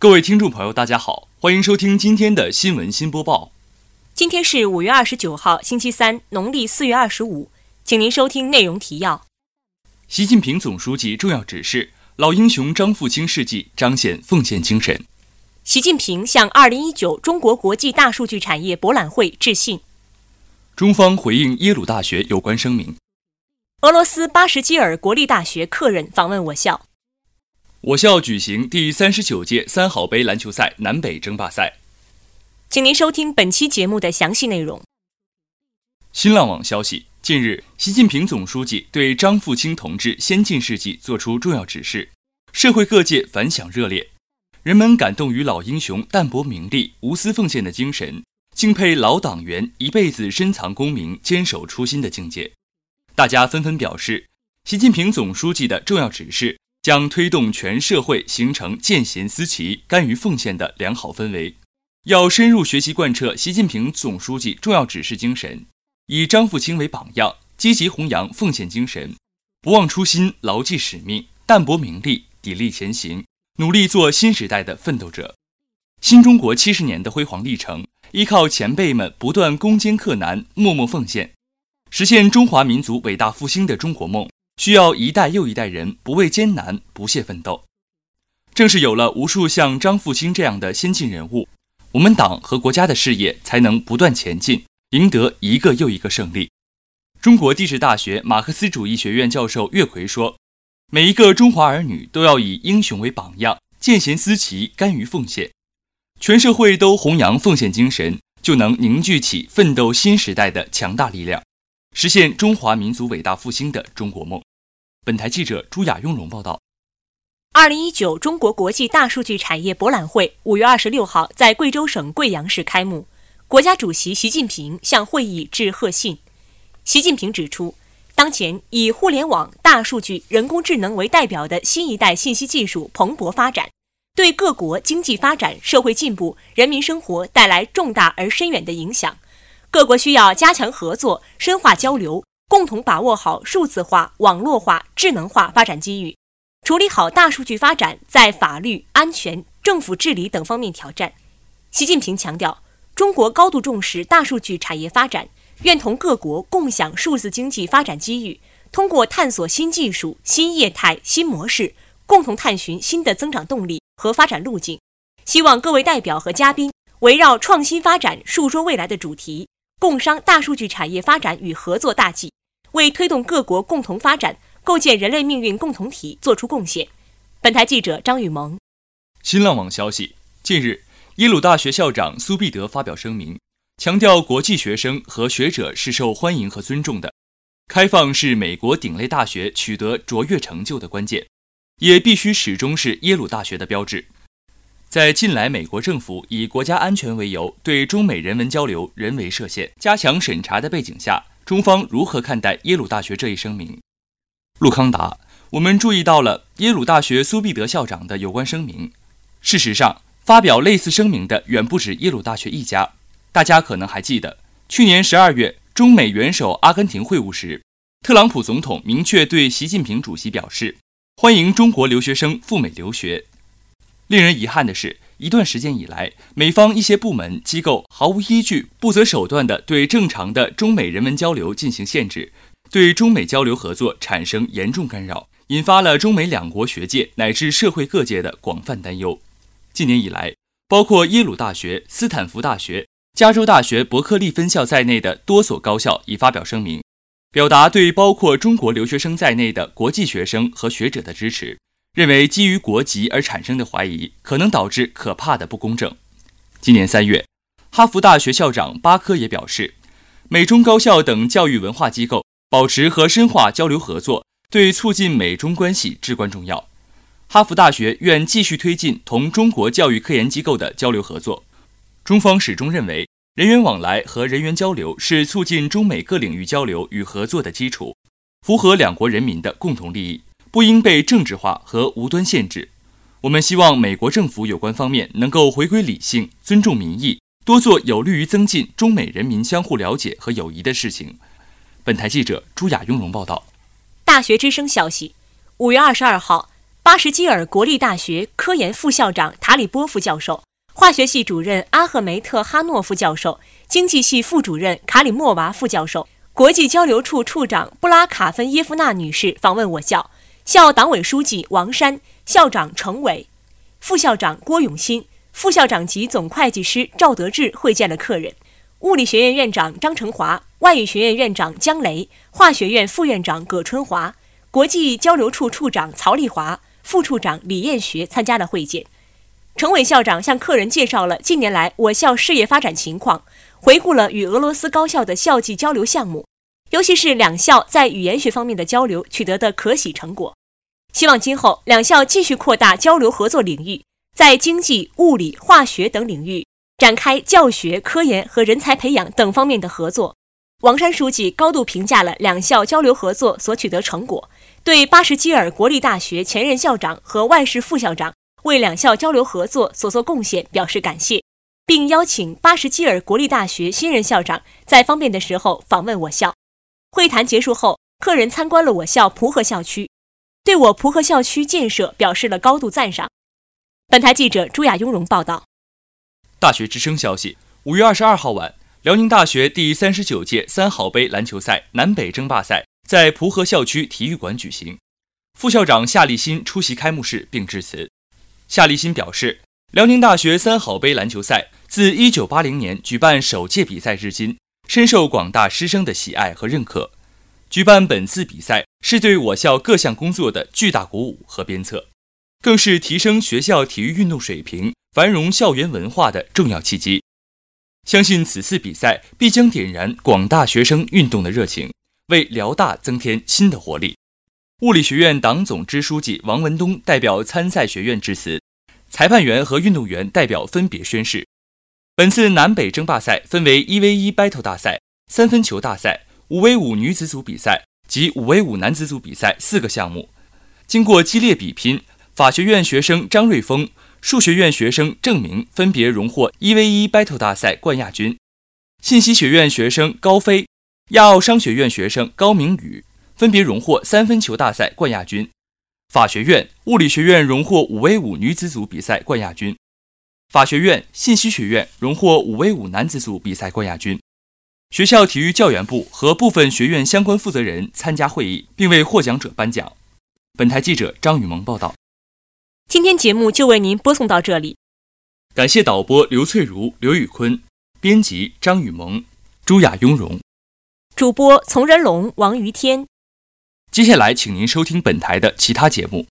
各位听众朋友，大家好，欢迎收听今天的新闻新播报。今天是五月二十九号，星期三，农历四月二十五。请您收听内容提要：习近平总书记重要指示，老英雄张富清事迹彰显奉献精神。习近平向二零一九中国国际大数据产业博览会致信。中方回应耶鲁大学有关声明。俄罗斯巴什基尔国立大学客人访问我校。我校举行第三十九届三好杯篮球赛南北争霸赛。请您收听本期节目的详细内容。新浪网消息：近日，习近平总书记对张富清同志先进事迹作出重要指示，社会各界反响热烈，人们感动于老英雄淡泊名利、无私奉献的精神，敬佩老党员一辈子深藏功名、坚守初心的境界。大家纷纷表示，习近平总书记的重要指示。将推动全社会形成见贤思齐、甘于奉献的良好氛围。要深入学习贯彻习近平总书记重要指示精神，以张富清为榜样，积极弘扬奉献精神，不忘初心、牢记使命、淡泊名利、砥砺前行，努力做新时代的奋斗者。新中国七十年的辉煌历程，依靠前辈们不断攻坚克难、默默奉献，实现中华民族伟大复兴的中国梦。需要一代又一代人不畏艰难、不懈奋斗。正是有了无数像张富清这样的先进人物，我们党和国家的事业才能不断前进，赢得一个又一个胜利。中国地质大学马克思主义学院教授岳奎说：“每一个中华儿女都要以英雄为榜样，见贤思齐，甘于奉献。全社会都弘扬奉献精神，就能凝聚起奋斗新时代的强大力量，实现中华民族伟大复兴的中国梦。”本台记者朱雅雍荣报道：二零一九中国国际大数据产业博览会五月二十六号在贵州省贵阳市开幕。国家主席习近平向会议致贺信。习近平指出，当前以互联网、大数据、人工智能为代表的新一代信息技术蓬勃发展，对各国经济发展、社会进步、人民生活带来重大而深远的影响。各国需要加强合作，深化交流。共同把握好数字化、网络化、智能化发展机遇，处理好大数据发展在法律、安全、政府治理等方面挑战。习近平强调，中国高度重视大数据产业发展，愿同各国共享数字经济发展机遇，通过探索新技术、新业态、新模式，共同探寻新的增长动力和发展路径。希望各位代表和嘉宾围绕“创新发展，述说未来”的主题，共商大数据产业发展与合作大计。为推动各国共同发展、构建人类命运共同体作出贡献。本台记者张雨萌。新浪网消息：近日，耶鲁大学校长苏必德发表声明，强调国际学生和学者是受欢迎和尊重的，开放是美国顶类大学取得卓越成就的关键，也必须始终是耶鲁大学的标志。在近来美国政府以国家安全为由对中美人文交流人为设限、加强审查的背景下。中方如何看待耶鲁大学这一声明？陆康达，我们注意到了耶鲁大学苏必德校长的有关声明。事实上，发表类似声明的远不止耶鲁大学一家。大家可能还记得，去年十二月中美元首阿根廷会晤时，特朗普总统明确对习近平主席表示，欢迎中国留学生赴美留学。令人遗憾的是。一段时间以来，美方一些部门机构毫无依据、不择手段地对正常的中美人文交流进行限制，对中美交流合作产生严重干扰，引发了中美两国学界乃至社会各界的广泛担忧。近年以来，包括耶鲁大学、斯坦福大学、加州大学伯克利分校在内的多所高校已发表声明，表达对包括中国留学生在内的国际学生和学者的支持。认为基于国籍而产生的怀疑可能导致可怕的不公正。今年三月，哈佛大学校长巴科也表示，美中高校等教育文化机构保持和深化交流合作，对促进美中关系至关重要。哈佛大学愿继续推进同中国教育科研机构的交流合作。中方始终认为，人员往来和人员交流是促进中美各领域交流与合作的基础，符合两国人民的共同利益。不应被政治化和无端限制。我们希望美国政府有关方面能够回归理性，尊重民意，多做有利于增进中美人民相互了解和友谊的事情。本台记者朱雅雍荣报道。大学之声消息：五月二十二号，巴什基尔国立大学科研副校长塔里波夫教授、化学系主任阿赫梅特哈诺夫教授、经济系副主任卡里莫娃副教授、国际交流处处长布拉卡芬耶夫娜女士访问我校。校党委书记王山、校长程伟、副校长郭永新、副校长及总会计师赵德志会见了客人。物理学院院长张成华、外语学院院长姜雷、化学院副院长葛春华、国际交流处处长曹丽华、副处长李艳学参加了会见。程伟校长向客人介绍了近年来我校事业发展情况，回顾了与俄罗斯高校的校际交流项目，尤其是两校在语言学方面的交流取得的可喜成果。希望今后两校继续扩大交流合作领域，在经济、物理、化学等领域展开教学、科研和人才培养等方面的合作。王山书记高度评价了两校交流合作所取得成果，对巴什基尔国立大学前任校长和外事副校长为两校交流合作所做贡献表示感谢，并邀请巴什基尔国立大学新任校长在方便的时候访问我校。会谈结束后，客人参观了我校蒲河校区。对我蒲河校区建设表示了高度赞赏。本台记者朱亚雍荣报道。大学之声消息：五月二十二号晚，辽宁大学第三十九届三好杯篮球赛南北争霸赛在蒲河校区体育馆举行。副校长夏立新出席开幕式并致辞。夏立新表示，辽宁大学三好杯篮球赛自一九八零年举办首届比赛至今，深受广大师生的喜爱和认可。举办本次比赛是对我校各项工作的巨大鼓舞和鞭策，更是提升学校体育运动水平、繁荣校园文化的重要契机。相信此次比赛必将点燃广大学生运动的热情，为辽大增添新的活力。物理学院党总支书记王文东代表参赛学院致辞，裁判员和运动员代表分别宣誓。本次南北争霸赛分为一 v 一 battle 大赛、三分球大赛。五 v 五女子组比赛及五 v 五男子组比赛四个项目，经过激烈比拼，法学院学生张瑞峰、数学院学生郑明分别荣获一 v 一 battle 大赛冠亚军，信息学院学生高飞、亚奥商学院学生高明宇分别荣获三分球大赛冠亚军，法学院、物理学院荣获五 v 五女子组比赛冠亚军，法学院、信息学院荣获五 v 五男子组比赛冠亚军。学校体育教研部和部分学院相关负责人参加会议，并为获奖者颁奖。本台记者张雨萌报道。今天节目就为您播送到这里，感谢导播刘翠如、刘宇坤，编辑张雨萌、朱雅雍容，主播丛仁龙、王于天。接下来，请您收听本台的其他节目。